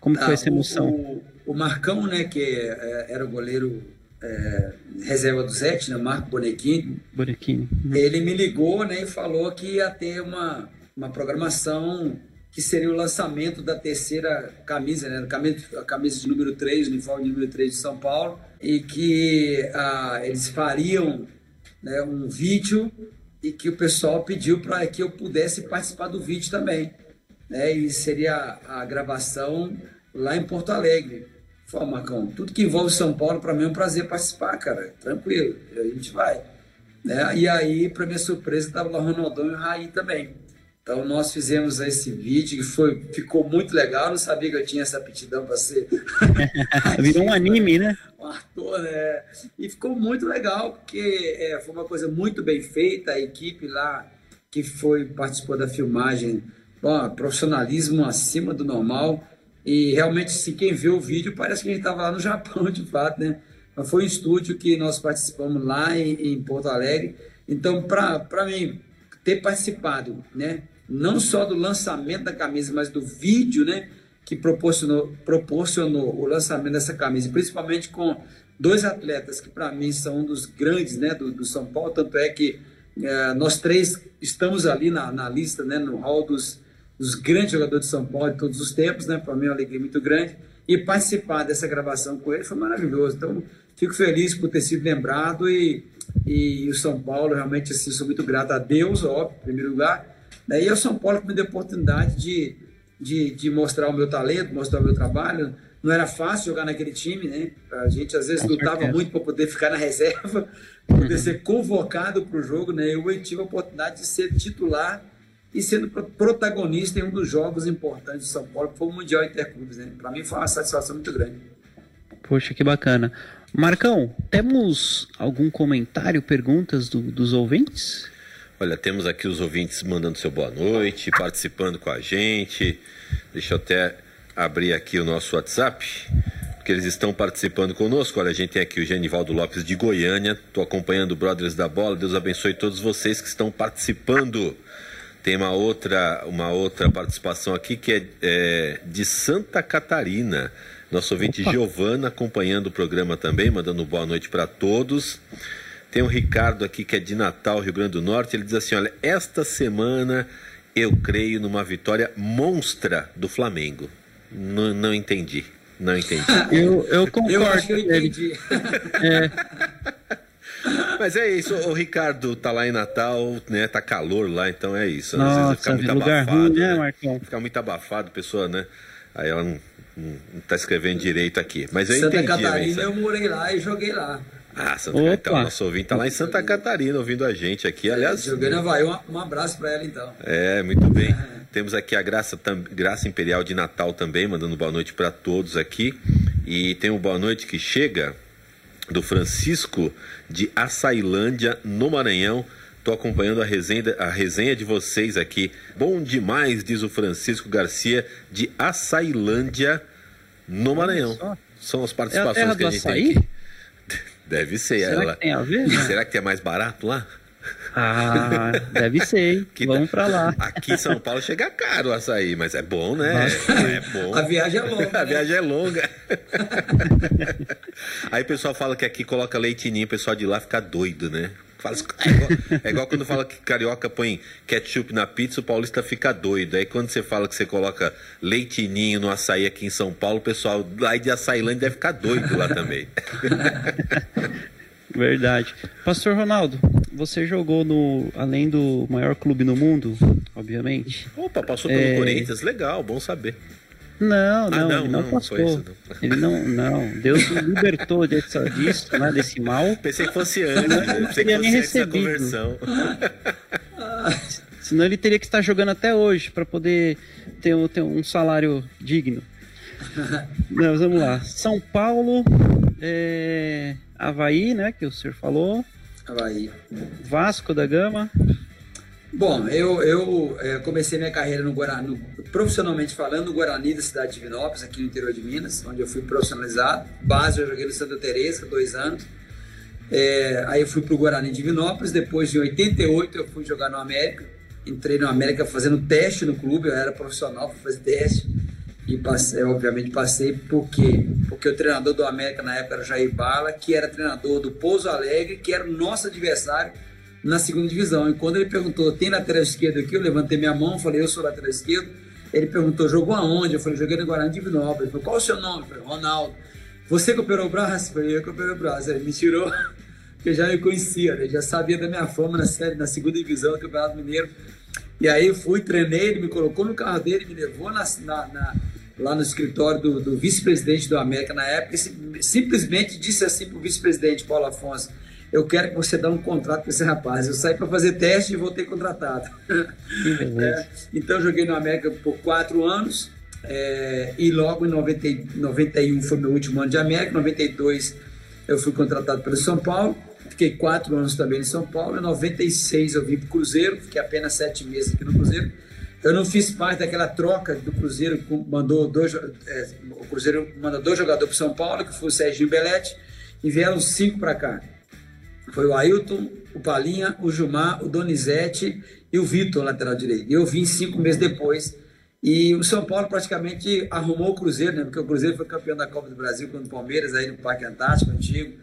como foi essa emoção. O, o Marcão, né, que é, é, era o goleiro é, reserva do Zete, né, Marco Bonequini, Bonequini. Ele me ligou né, e falou que ia ter uma, uma programação que seria o lançamento da terceira camisa, né, a camisa, de número 3, o uniforme de número 3 de São Paulo, e que ah, eles fariam né, um vídeo e que o pessoal pediu para que eu pudesse participar do vídeo também. Né, e seria a gravação lá em Porto Alegre. Falei, Marcão, tudo que envolve São Paulo, para mim é um prazer participar, cara. Tranquilo, a gente vai. Né? E aí, para minha surpresa, estava lá o Ronaldão e o Raí também. Então, nós fizemos esse vídeo que foi, ficou muito legal. Eu não sabia que eu tinha essa aptidão para ser. [laughs] Virou um anime, né? [laughs] Um ator, né? E ficou muito legal, porque é, foi uma coisa muito bem feita. A equipe lá que foi participou da filmagem, bom, profissionalismo acima do normal e realmente, se quem vê o vídeo, parece que a gente estava lá no [laughs] Japão, de fato, né? Mas foi um estúdio que nós participamos lá em, em Porto Alegre. Então, para mim, ter participado, né? Não só do lançamento da camisa, mas do vídeo, né? Que proporcionou, proporcionou o lançamento dessa camisa, principalmente com dois atletas que, para mim, são um dos grandes, né? Do, do São Paulo. Tanto é que é, nós três estamos ali na, na lista, né? No hall dos dos grandes jogadores de São Paulo de todos os tempos, né? Para mim é uma alegria muito grande. E participar dessa gravação com ele foi maravilhoso. Então, fico feliz por ter sido lembrado e, e o São Paulo, realmente, assim, sou muito grato a Deus, óbvio, em primeiro lugar. Daí é o São Paulo que me deu a oportunidade de, de, de mostrar o meu talento, mostrar o meu trabalho. Não era fácil jogar naquele time, né? A gente às vezes lutava muito para poder ficar na [laughs] reserva, poder uhum. ser convocado para o jogo, né? Eu tive a oportunidade de ser titular e sendo protagonista em um dos jogos importantes de São Paulo, que foi o Mundial Interclubes. Né? Para mim foi uma satisfação muito grande. Poxa, que bacana. Marcão, temos algum comentário, perguntas do, dos ouvintes? Olha, temos aqui os ouvintes mandando seu boa noite, participando com a gente. Deixa eu até abrir aqui o nosso WhatsApp, porque eles estão participando conosco. Olha, a gente tem aqui o Genivaldo Lopes de Goiânia. Estou acompanhando o Brothers da Bola. Deus abençoe todos vocês que estão participando. Tem uma outra, uma outra participação aqui que é, é de Santa Catarina. Nosso ouvinte Opa. Giovana acompanhando o programa também, mandando boa noite para todos. Tem o Ricardo aqui que é de Natal, Rio Grande do Norte. Ele diz assim: olha, esta semana eu creio numa vitória monstra do Flamengo. N não entendi. Não entendi. eu, eu concordo. Eu acho que eu entendi. é. [laughs] Mas é isso, o Ricardo tá lá em Natal, né? Tá calor lá, então é isso. Nossa, Às vezes fica muito lugar abafado, ruim, né, Marcão? Fica muito abafado, pessoa, né? Aí ela não, não, não tá escrevendo direito aqui. Mas eu Santa entendi. Catarina eu morei lá e joguei lá. Ah, Santa Catarina, então, nosso ouvinte tá lá em Santa Catarina ouvindo a gente aqui. Aliás. Joguei na Havaí, um, um abraço para ela então. É, muito bem. Temos aqui a Graça, Graça Imperial de Natal também, mandando boa noite para todos aqui. E tem um boa noite que chega do Francisco de Açailândia, no Maranhão. Estou acompanhando a resenha, a resenha de vocês aqui. Bom demais, diz o Francisco Garcia, de Açailândia, no Maranhão. São as participações é que a gente tem aqui. [laughs] Deve ser. Será ela... que tem a ver? [laughs] Né? Será que é mais barato lá? Ah, deve ser. Que Vamos pra lá. Aqui em São Paulo chega caro o açaí, mas é bom, né? É bom. A viagem é longa. [laughs] A né? viagem é longa. [laughs] Aí o pessoal fala que aqui coloca leitinho, o pessoal de lá fica doido, né? Fala, é, igual, é igual quando fala que carioca põe ketchup na pizza, o paulista fica doido. Aí quando você fala que você coloca leitinho no açaí aqui em São Paulo, o pessoal lá de Açailândia deve ficar doido lá também. [laughs] Verdade. Pastor Ronaldo, você jogou no além do maior clube no mundo, obviamente. Opa, passou pelo é... Corinthians, legal, bom saber. Não, não, ah, não, ele não, não passou. Isso, não. Ele não, não. Deus o libertou disso, disso né, desse mal. Pensei que fosse antes, não teria nem recebido. [laughs] Senão ele teria que estar jogando até hoje para poder ter, ter um salário digno. Mas vamos lá. São Paulo, é, Havaí, né, que o senhor falou. Havaí. Vasco da Gama. Bom, eu, eu é, comecei minha carreira no Guarani, profissionalmente falando, no Guarani da cidade de Vinópolis, aqui no interior de Minas, onde eu fui profissionalizado. Base eu joguei no Santa Teresa, dois anos. É, aí eu fui para o Guarani de Vinópolis. Depois de 88 eu fui jogar no América. Entrei no América fazendo teste no clube, eu era profissional, fui fazer teste. E passei, obviamente passei porque porque o treinador do América na época era Jair Bala, que era treinador do Pouso Alegre, que era o nosso adversário na segunda divisão. E quando ele perguntou, tem lateral esquerdo aqui? Eu levantei minha mão, falei, eu sou lateral esquerdo. Ele perguntou, jogou aonde? Eu falei, joguei no Guarani de Vinópolis. Ele falou, qual o seu nome? Eu falei, Ronaldo. Você que operou o braço? Eu falei, eu que operei o braço. Ele me tirou, [laughs] porque já me conhecia, né? já sabia da minha fama na série, na segunda divisão do Campeonato Mineiro. E aí fui, treinei, ele me colocou no carro dele, me levou na, na, na lá no escritório do, do vice-presidente do América na época, e simplesmente disse assim para o vice-presidente Paulo Afonso, eu quero que você dê um contrato para esse rapaz. Eu saí para fazer teste e voltei contratado. [laughs] é, então joguei no América por quatro anos é, e logo em 90, 91 foi meu último ano de América, 92 eu fui contratado pelo São Paulo, fiquei quatro anos também em São Paulo, em 96 eu vim para o Cruzeiro, fiquei apenas sete meses aqui no Cruzeiro, eu não fiz parte daquela troca do Cruzeiro, mandou dois, é, o Cruzeiro mandou dois jogadores para São Paulo, que foi o Serginho Belete, e vieram cinco para cá. Foi o Ailton, o Palinha, o Gilmar, o Donizete e o Vitor, lateral direito. E eu vim cinco meses depois. E o São Paulo praticamente arrumou o Cruzeiro, né? Porque o Cruzeiro foi campeão da Copa do Brasil contra o Palmeiras, aí no Parque Antártico antigo.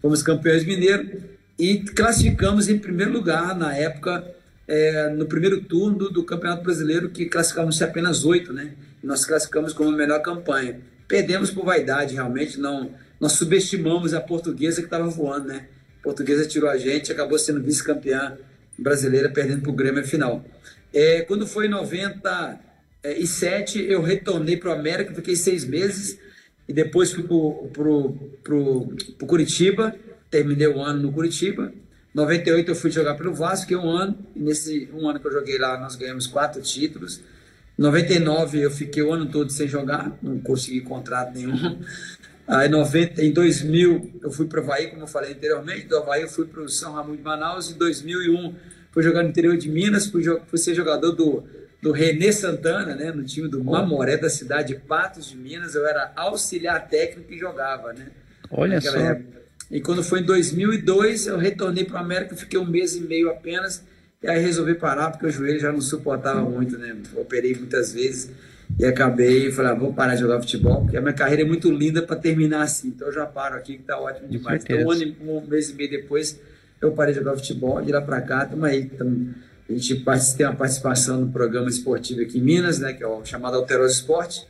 Fomos campeões mineiros e classificamos em primeiro lugar na época é, no primeiro turno do Campeonato Brasileiro, que classificamos apenas oito, né? Nós classificamos como a melhor campanha. Perdemos por vaidade, realmente, não. Nós subestimamos a portuguesa que estava voando, né? A portuguesa tirou a gente, acabou sendo vice-campeã brasileira, perdendo para o Grêmio final. É, quando foi em 97, eu retornei para o América, fiquei seis meses, e depois fui para o Curitiba, terminei o ano no Curitiba, 98 eu fui jogar pelo Vasco, que é um ano, e nesse um ano que eu joguei lá nós ganhamos quatro títulos. 99 eu fiquei o ano todo sem jogar, não consegui contrato nenhum. [laughs] Aí 90, em 2000 eu fui para o Havaí, como eu falei anteriormente, do Havaí eu fui para o São Ramon de Manaus, em 2001 fui jogar no interior de Minas, fui, fui ser jogador do, do Renê Santana, né, no time do Mamoré da cidade de Patos de Minas, eu era auxiliar técnico e jogava, né? Olha só. Época. E quando foi em 2002, eu retornei para o América, fiquei um mês e meio apenas, e aí resolvi parar porque o joelho já não suportava muito, né? Operei muitas vezes e acabei falei, ah, vou parar de jogar futebol, porque a minha carreira é muito linda para terminar assim. Então eu já paro aqui, que tá ótimo demais. Então, um, ano, um mês e meio depois, eu parei de jogar futebol, de lá para cá, estamos aí. Tamo, a gente tem uma participação no programa esportivo aqui em Minas, né? Que é o chamado Alterosa Esporte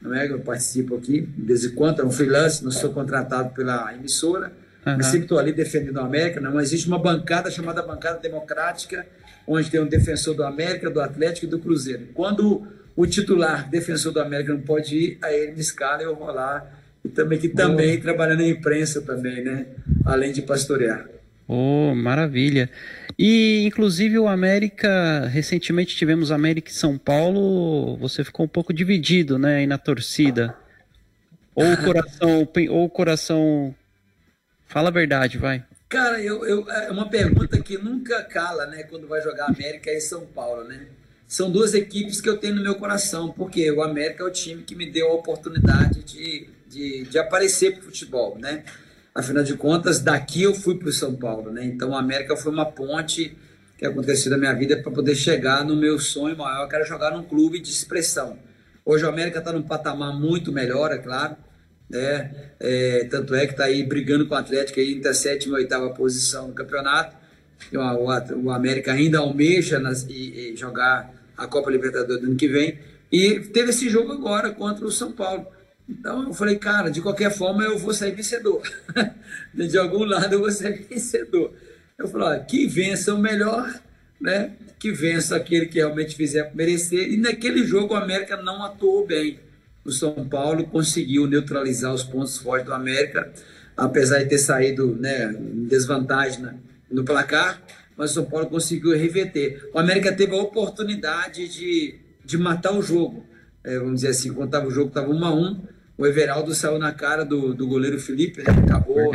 não é? Eu participo aqui, de vez em quando, é um freelance, não sou contratado pela emissora, uhum. mas sempre estou ali defendendo a América. Não existe uma bancada chamada Bancada Democrática, onde tem um defensor do América, do Atlético e do Cruzeiro. Quando o titular, defensor do América, não pode ir, aí ele me escala e eu vou lá. E também, que também, trabalhando na imprensa também, né? além de pastorear. Oh, maravilha. E, inclusive, o América, recentemente tivemos América e São Paulo, você ficou um pouco dividido, né, aí na torcida. Ou o coração, ou o coração, fala a verdade, vai. Cara, eu, eu, é uma pergunta que nunca cala, né, quando vai jogar América e São Paulo, né? São duas equipes que eu tenho no meu coração, porque o América é o time que me deu a oportunidade de, de, de aparecer pro futebol, né? Afinal de contas, daqui eu fui para o São Paulo, né? Então, a América foi uma ponte que aconteceu na minha vida para poder chegar no meu sonho maior, que era jogar num clube de expressão. Hoje, a América está num patamar muito melhor, é claro. Né? É, tanto é que está aí brigando com o Atlético aí a sétima e oitava posição no campeonato. O, o, o América ainda almeja nas, e, e jogar a Copa Libertadores do ano que vem. E teve esse jogo agora contra o São Paulo. Então eu falei, cara, de qualquer forma eu vou sair vencedor. [laughs] de algum lado eu vou sair vencedor. Eu falei, ó, que vença o melhor, né? Que vença aquele que realmente fizer merecer. E naquele jogo o América não atuou bem. O São Paulo conseguiu neutralizar os pontos fortes do América, apesar de ter saído né, em desvantagem no placar, mas o São Paulo conseguiu reverter. O América teve a oportunidade de, de matar o jogo. É, vamos dizer assim, quando estava o jogo, estava 1 a 1 o Everaldo saiu na cara do, do goleiro Felipe, né? acabou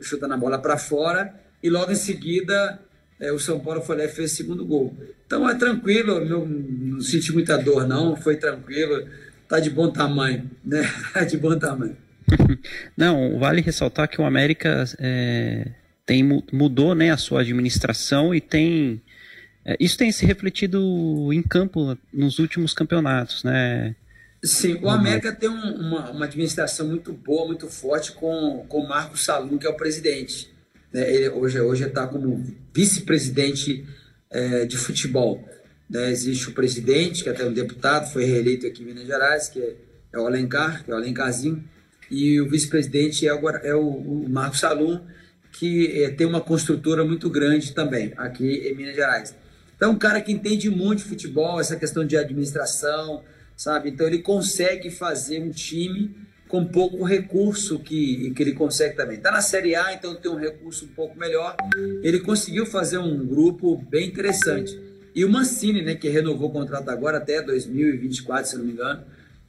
chutando a bola para fora e logo em seguida é, o São Paulo foi lá e fez o segundo gol. Então é tranquilo, meu, não senti muita dor não, foi tranquilo, tá de bom tamanho, né? [laughs] Tá de bom tamanho. [laughs] Não, vale ressaltar que o América é, tem, mudou né, a sua administração e tem. É, isso tem se refletido em campo nos últimos campeonatos, né? Sim, o América tem um, uma, uma, administração muito boa, muito forte com, com o Marco Salum, que é o presidente. Né? Ele hoje hoje está como vice-presidente é, de futebol. Né? Existe o presidente, que é até um deputado, foi reeleito aqui em Minas Gerais, que é, é o Alencar, que é o Alencarzinho, e o vice-presidente é, o, é o, o Marco Salum, que é, tem uma construtora muito grande também aqui em Minas Gerais. Então, um cara que entende muito de futebol, essa questão de administração, sabe? Então ele consegue fazer um time com pouco recurso que, que ele consegue também. Está na Série A, então tem um recurso um pouco melhor. Ele conseguiu fazer um grupo bem interessante. E o Mancini, né, que renovou o contrato agora até 2024, se não me engano,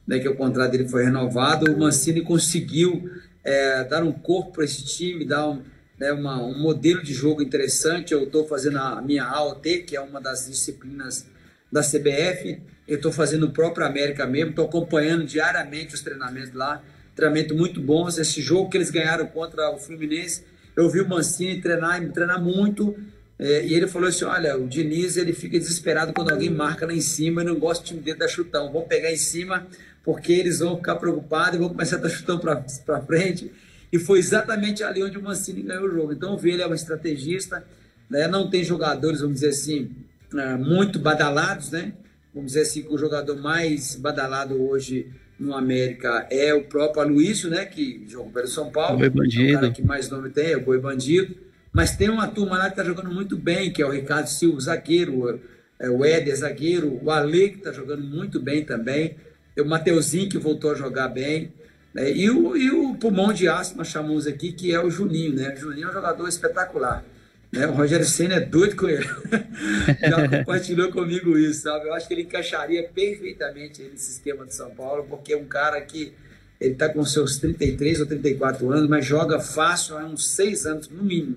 né, que o contrato dele foi renovado, o Mancini conseguiu é, dar um corpo para esse time, dar um, né, uma, um modelo de jogo interessante. Eu estou fazendo a minha AOT, que é uma das disciplinas da CBF, eu estou fazendo o próprio América mesmo, estou acompanhando diariamente os treinamentos lá, treinamento muito bons. Esse jogo que eles ganharam contra o Fluminense, eu vi o Mancini treinar, treinar muito, é, e ele falou assim: olha, o Diniz ele fica desesperado quando alguém marca lá em cima e não gosta do time dele dar chutão. Vão pegar em cima porque eles vão ficar preocupados e vão começar a dar chutão para frente. E foi exatamente ali onde o Mancini ganhou o jogo. Então, vi ele é um estrategista, né? não tem jogadores, vamos dizer assim, é, muito badalados, né? Vamos dizer assim, que o jogador mais badalado hoje no América é o próprio Aloysio, né? Que joga pelo São Paulo. Boi Bandido. É o cara que mais nome tem, é o Boi Bandido. Mas tem uma turma lá que está jogando muito bem, que é o Ricardo Silva, zagueiro, é o Éder, zagueiro, o Ale, que está jogando muito bem também, o Mateuzinho, que voltou a jogar bem, né? e, o, e o pulmão de nós chamamos aqui, que é o Juninho, né? O Juninho é um jogador espetacular. Né? O Rogério Senna é doido com ele. [laughs] Já compartilhou comigo isso, sabe? Eu acho que ele encaixaria perfeitamente nesse esquema de São Paulo, porque é um cara que ele está com seus 33 ou 34 anos, mas joga fácil há uns 6 anos, no mínimo,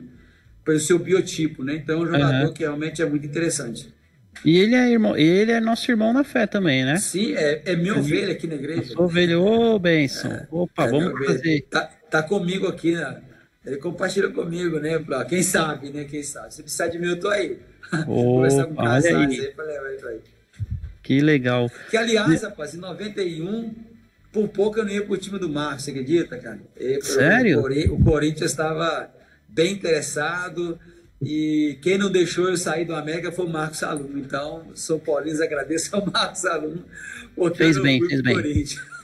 pelo seu biotipo, né? Então é um jogador uhum. que realmente é muito interessante. E ele é, irmão, ele é nosso irmão na fé também, né? Sim, é, é minha ovelha aqui na igreja. Ovelha, ô, benção. É, Opa, é vamos fazer. Tá, tá comigo aqui, né? Ele compartilhou comigo, né? Pra, quem sabe, né? Quem sabe. Se precisar de mim, eu tô aí. [laughs] Conversar com casais aí, aí aí. Que legal. Que, aliás, rapaz, em 91, por pouco eu não ia pro time do Marcos, você acredita, cara? Sério? O, o Corinthians estava bem interessado e quem não deixou eu sair do América foi o Marcos Aluno. Então, São Paulino agradeço ao Marcos Aluno por fez bem, fez bem. Corinthians.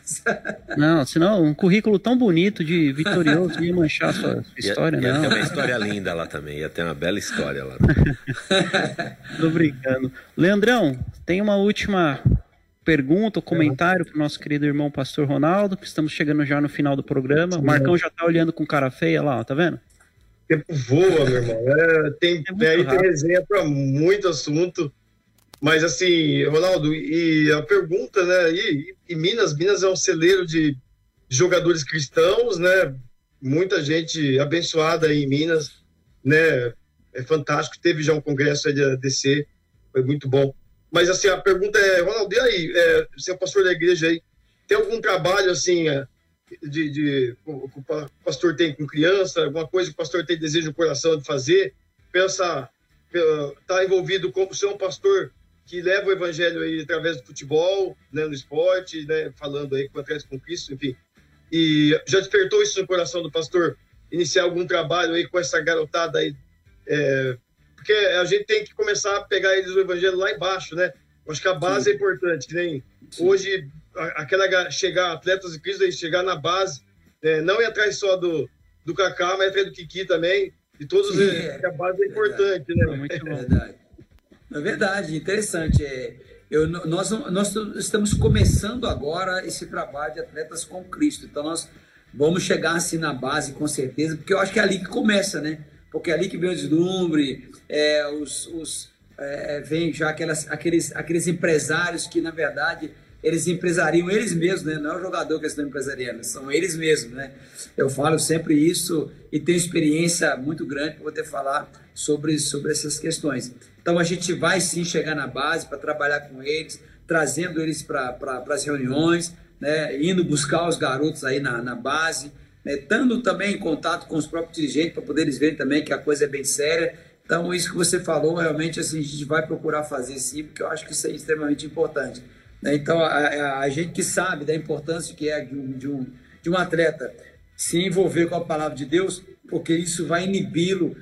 Não, senão um currículo tão bonito de vitorioso ia manchar a sua história, ia, ia não. Ia ter uma história linda lá também, ia ter uma bela história lá. [laughs] Tô brincando. Leandrão, tem uma última pergunta, comentário para o nosso querido irmão Pastor Ronaldo, que estamos chegando já no final do programa. O Marcão já tá olhando com cara feia lá, ó, tá vendo? tempo voa, meu irmão. É, tem, é aí tem resenha para muito assunto. Mas assim, Ronaldo, e a pergunta, né? E, e, Minas, Minas é um celeiro de jogadores cristãos, né? Muita gente abençoada aí em Minas, né? É fantástico. Teve já um congresso aí de ADC, foi muito bom. Mas assim, a pergunta é, Ronaldo, e aí? É, você é pastor da igreja aí, tem algum trabalho assim é, de, de, que o pastor tem com criança, alguma coisa que o pastor tem desejo no coração de fazer? Pensa, tá envolvido como ser um pastor que leva o evangelho aí através do futebol, né, no esporte, né, falando aí com a com Cristo, enfim. E já despertou isso no coração do pastor iniciar algum trabalho aí com essa garotada aí, é, porque a gente tem que começar a pegar eles o evangelho lá embaixo, né? Eu acho que a base Sim. é importante, nem hoje aquela chegar atletas de Cristo aí chegar na base, é, não ir atrás só do do Kaká, mas atrás do Kiki também, e todos Sim, eles, é, a base é importante, né? [laughs] É muito bom. Verdade. É verdade, interessante. É, eu, nós, nós estamos começando agora esse trabalho de atletas com Cristo. Então, nós vamos chegar assim na base, com certeza, porque eu acho que é ali que começa, né? Porque é ali que vem o deslumbre, é, os, os, é, vem já aquelas, aqueles, aqueles empresários que, na verdade, eles empresariam eles mesmos, né? Não é o jogador que estão empresariando, são eles mesmos, né? Eu falo sempre isso e tenho experiência muito grande para poder falar sobre, sobre essas questões. Então a gente vai sim chegar na base para trabalhar com eles, trazendo eles para pra, as reuniões, né? Indo buscar os garotos aí na, na base, né? estando também em contato com os próprios dirigentes para poder eles verem também que a coisa é bem séria. Então isso que você falou, realmente assim, a gente vai procurar fazer sim, porque eu acho que isso é extremamente importante. Né? Então, a, a, a, gente que sabe da importância que é de um, de, um, de um atleta se envolver com a palavra de Deus, porque isso vai inibi-lo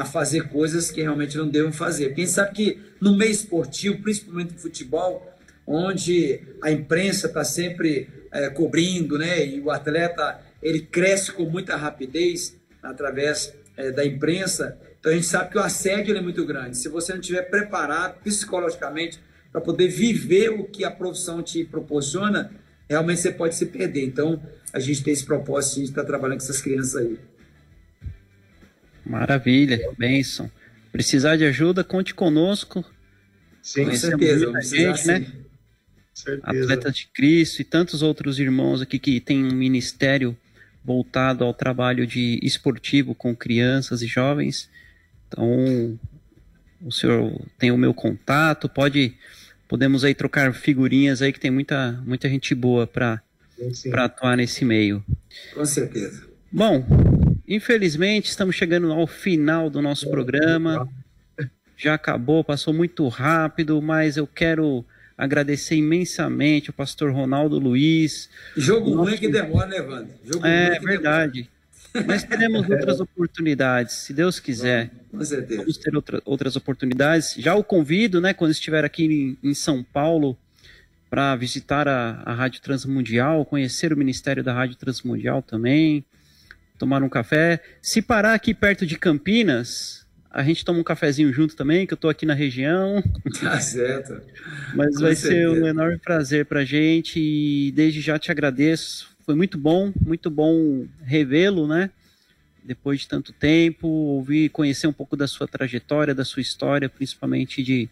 a fazer coisas que realmente não devem fazer. Porque a gente sabe que no meio esportivo, principalmente no futebol, onde a imprensa está sempre é, cobrindo, né, e o atleta ele cresce com muita rapidez através é, da imprensa, então a gente sabe que o assédio é muito grande. Se você não estiver preparado psicologicamente para poder viver o que a profissão te proporciona, realmente você pode se perder. Então, a gente tem esse propósito de estar trabalhando com essas crianças aí. Maravilha, benção. Precisar de ajuda, conte conosco. Sim, com certeza. Muita gente, né? Atletas de Cristo e tantos outros irmãos aqui que têm um ministério voltado ao trabalho de esportivo com crianças e jovens. Então, o senhor tem o meu contato, pode podemos aí trocar figurinhas aí que tem muita, muita gente boa para para atuar nesse meio. Com certeza. Bom, infelizmente estamos chegando ao final do nosso programa. Já acabou, passou muito rápido, mas eu quero agradecer imensamente o pastor Ronaldo Luiz. Jogo nosso... ruim que demora, né, Evandro? Jogo é verdade. Mas teremos outras [laughs] oportunidades, se Deus quiser. Com certeza. Vamos ter outra, outras oportunidades. Já o convido, né, quando estiver aqui em, em São Paulo, para visitar a, a Rádio Transmundial, conhecer o Ministério da Rádio Transmundial também, tomar um café. Se parar aqui perto de Campinas, a gente toma um cafezinho junto também, que eu estou aqui na região. [laughs] Tá certo. Mas Com vai certeza. ser um enorme prazer para a gente e desde já te agradeço foi muito bom, muito bom revê-lo, né? Depois de tanto tempo, ouvir, conhecer um pouco da sua trajetória, da sua história, principalmente de,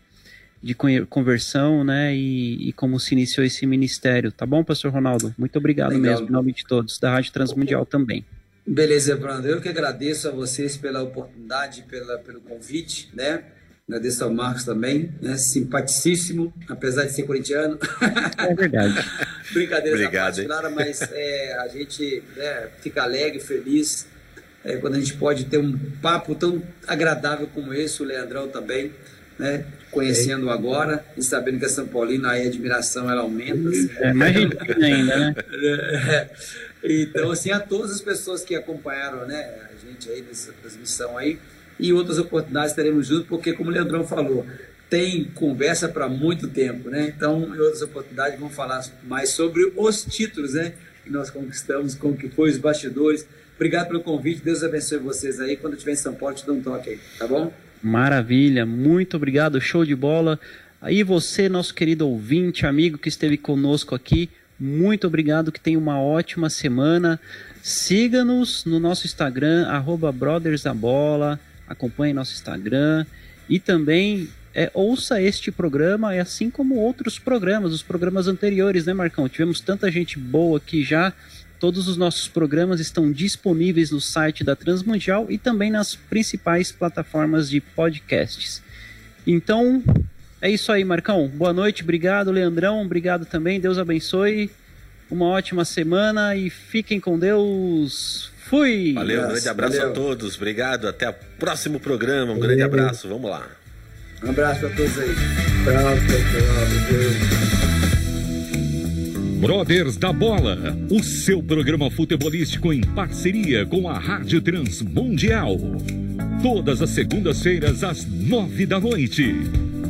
de conversão, né? E, e como se iniciou esse ministério. Tá bom, pastor Ronaldo? Muito obrigado Legal. mesmo, em nome de todos, da Rádio Transmundial também. Beleza, Brando. Eu que agradeço a vocês pela oportunidade, pela, pelo convite, né? Agradeço ao Marcos também, né? Simpaticíssimo, apesar de ser corintiano. É verdade. [laughs] Brincadeira Obrigado, parte, mas é, a gente né, fica alegre, feliz é, quando a gente pode ter um papo tão agradável como esse, o Leandrão também, né? Conhecendo é. agora e sabendo que é São Paulino, aí a admiração ela aumenta. Assim. [laughs] [laughs] É mais ainda, né? Então, assim, a todas as pessoas que acompanharam né, a gente aí nessa transmissão aí, e outras oportunidades teremos juntos, porque, como o Leandrão falou, tem conversa para muito tempo, né? Então, em outras oportunidades, vamos falar mais sobre os títulos, né? Que nós conquistamos, como que foi os bastidores. Obrigado pelo convite, Deus abençoe vocês aí. Quando estiver em São Paulo, te dou um toque aí, tá bom? Maravilha, muito obrigado, show de bola. Aí você, nosso querido ouvinte, amigo que esteve conosco aqui, Muito obrigado, que tenha uma ótima semana. Siga-nos no nosso Instagram, arroba Brothers da Bola. Acompanhe nosso Instagram. E também é, ouça este programa, assim como outros programas, os programas anteriores, né, Marcão? Tivemos tanta gente boa aqui já. Todos os nossos programas estão disponíveis no site da Transmundial e também nas principais plataformas de podcasts. Então, é isso aí, Marcão. Boa noite, obrigado, Leandrão. Obrigado também. Deus abençoe. Uma ótima semana e fiquem com Deus. Fui! Valeu, um grande abraço Valeu. a todos. Obrigado. Até o próximo programa. Um Valeu. grande abraço. Vamos lá. Um abraço para todos aí. Abraço, Brothers da Bola, o seu programa futebolístico em parceria com a Rádio Transmundial. Todas as segundas-feiras às nove da noite.